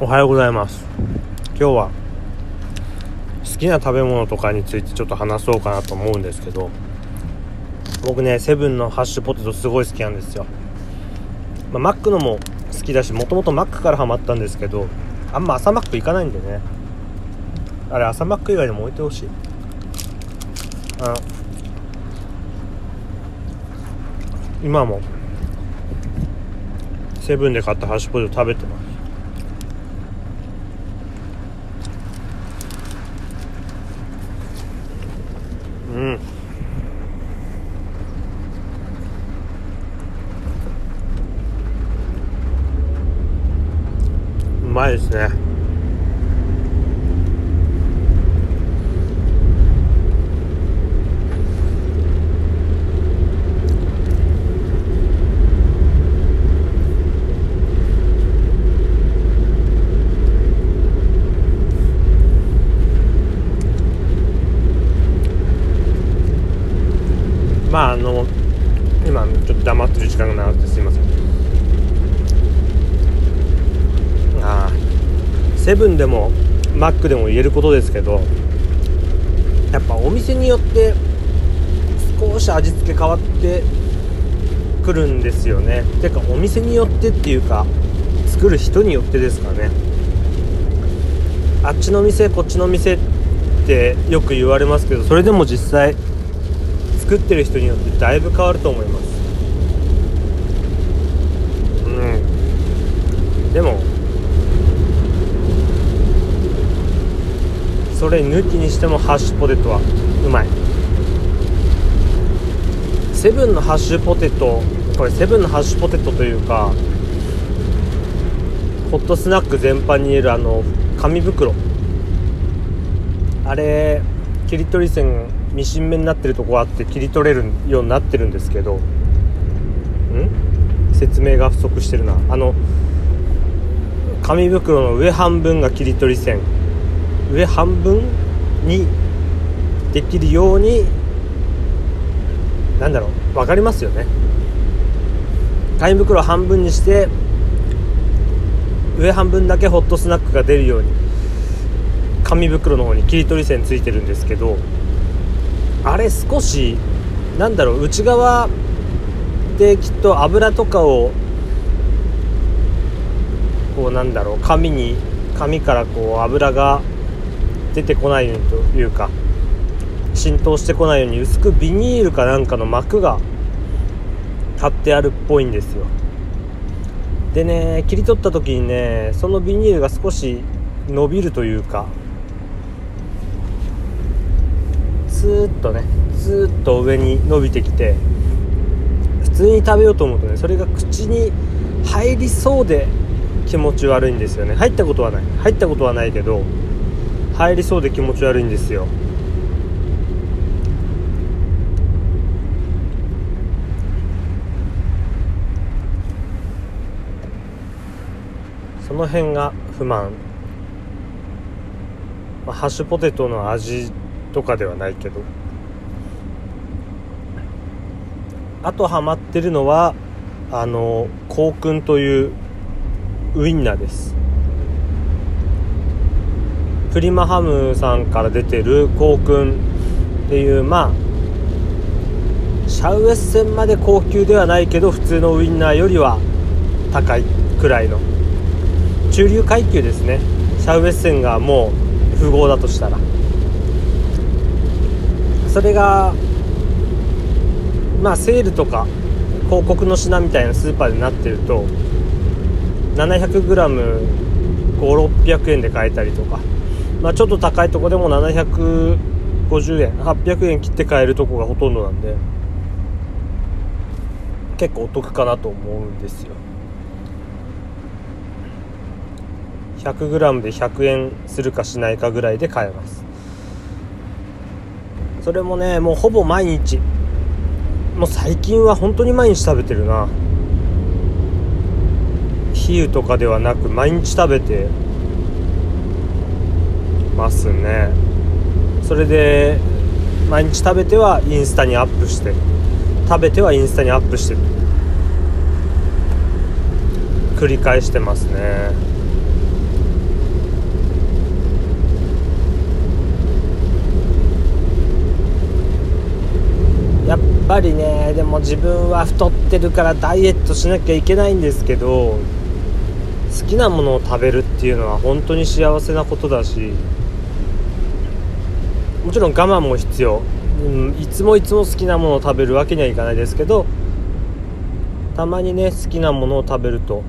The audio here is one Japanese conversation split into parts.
おはようございます。今日は好きな食べ物とかについてちょっと話そうかなと思うんですけど僕ねセブンのハッシュポテトすごい好きなんですよ、まあ、マックのも好きだしもともとマックからハマったんですけどあんま朝マック行かないんでね。あれ朝マック以外でも置いてほしい。あ今もセブンで買ったハッシュポテト食べてますうんうまいですねまああの今ちょっと黙ってる時間が長くてすいません。ああセブンでもマックでも言えることですけどやっぱお店によって少し味付け変わってくるんですよね。てかお店によってっていうか作る人によってですかね。あっちの店こっちの店ってよく言われますけどそれでも実際作ってる人によってだいぶ変わると思います。うん。でもそれ抜きにしてもハッシュポテトはうまい。セブンのハッシュポテトこれセブンのハッシュポテトというかホットスナック全般に言えるあの紙袋。あれ切り取り線ミシン目になってるとこあって切り取れるようになってるんですけど。ん？説明が不足してるな。あの紙袋の上半分が切り取り線。上半分にできるようになんだろう分かりますよね。紙袋半分にして上半分だけホットスナックが出るように紙袋の方に切り取り線ついてるんですけど。あれ少しなんだろう内側できっと油とかをこうなんだろう紙に紙からこう油が出てこないようにというか浸透してこないように薄くビニールかなんかの膜が貼ってあるっぽいんですよ。でね切り取った時にねそのビニールが少し伸びるというかスーッとねスーッと上に伸びてきて普通に食べようと思うとねそれが口に入りそうで気持ち悪いんですよね。入ったことはない。入ったことはないけど入りそうで気持ち悪いんですよ。その辺が不満、まあ、ハッシュポテトの味とかではないけど。あとハマってるのはあのコウというウインナーです。プリマハムさんから出てるコウクンっていうまあシャウエッセンまで高級ではないけど普通のウインナーよりは高いくらいの。中流階級ですね。シャウエッセンがもう富豪だとしたら。それがまあセールとか広告の品みたいなスーパーでなってると 700g5600 円で買えたりとか、まあ、ちょっと高いとこでも750円800円切って買えるとこがほとんどなんで結構お得かなと思うんですよ。100g で100円するかしないかぐらいで買えます。それもねもうほぼ毎日。もう最近は本当に毎日食べてるな。比喩とかではなく毎日食べてますね。それで毎日食べてはインスタにアップして食べてはインスタにアップして繰り返してますね。ぱりねでも自分は太ってるからダイエットしなきゃいけないんですけど好きなものを食べるっていうのは本当に幸せなことだしもちろん我慢も必要、うん、いつもいつも好きなものを食べるわけにはいかないですけどたまにね好きなものを食べると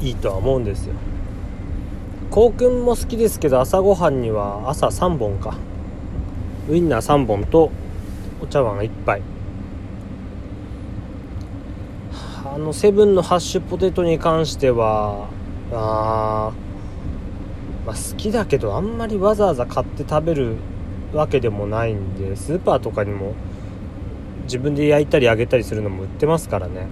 いいとは思うんですよ。こうくんも好きですけど朝ごはんには朝3本か。ウインナー3本とお茶碗1杯。あのセブンのハッシュポテトに関してはあ、まあ、好きだけどあんまりわざわざ買って食べるわけでもないんでスーパーとかにも自分で焼いたり揚げたりするのも売ってますからね。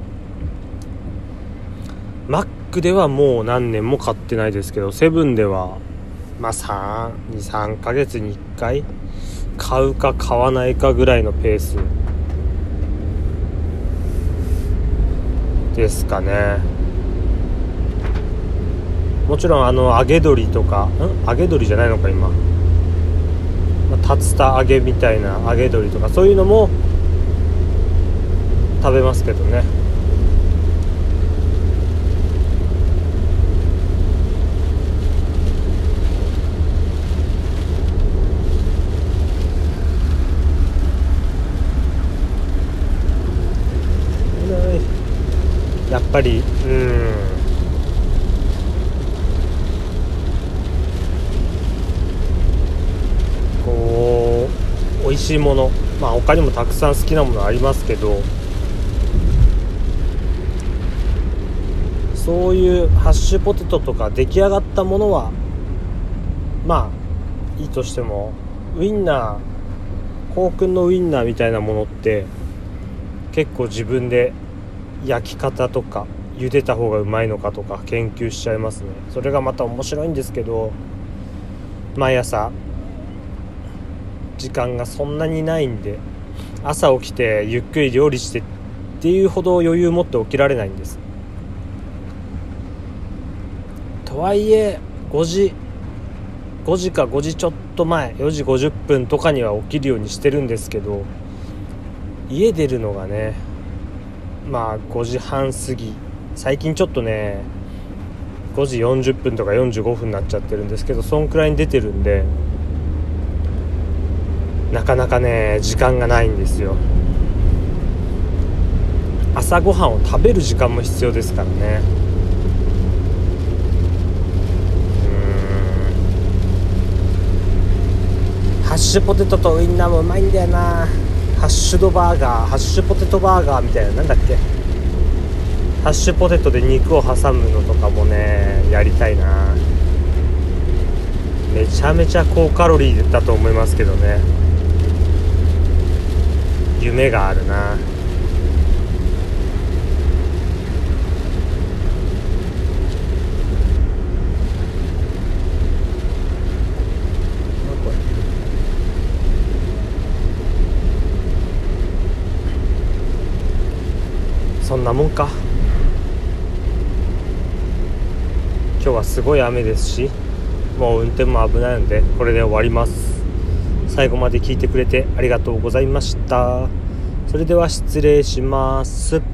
マックではもう何年も買ってないですけどセブンではまあ323ヶ月に1回買うか買わないかぐらいのペースですかね。もちろんあの揚げ鶏とかん？揚げ鶏じゃないのか今。竜田揚げみたいな揚げ鶏とかそういうのも食べますけどねやっぱりうん。こう美味しいものまあ他にもたくさん好きなものありますけどそういうハッシュポテトとか出来上がったものはまあいいとしてもウインナーコウ君のウインナーみたいなものって結構自分で焼き方とか茹でた方がうまいのかとか研究しちゃいますね。それがまた面白いんですけど毎朝時間がそんなにないんで朝起きてゆっくり料理してっていうほど余裕持って起きられないんです。とはいえ5時5時か5時ちょっと前4時50分とかには起きるようにしてるんですけど家出るのがねまあ5時半過ぎ。最近ちょっとね5時40分とか45分になっちゃってるんですけどそんくらいに出てるんでなかなかね時間がないんですよ。朝ごはんを食べる時間も必要ですからね。ハッシュポテトとウインナーもうまいんだよな。ハッシュドバーガーハッシュポテトバーガーみたいななんだっけ？ハッシュポテトで肉を挟むのとかもねやりたいな。めちゃめちゃ高カロリーだと思いますけどね。夢があるな。そんなもんか。今日はすごい雨ですしもう運転も危ないのでこれで終わります。最後まで聞いてくれてありがとうございました。それでは失礼します。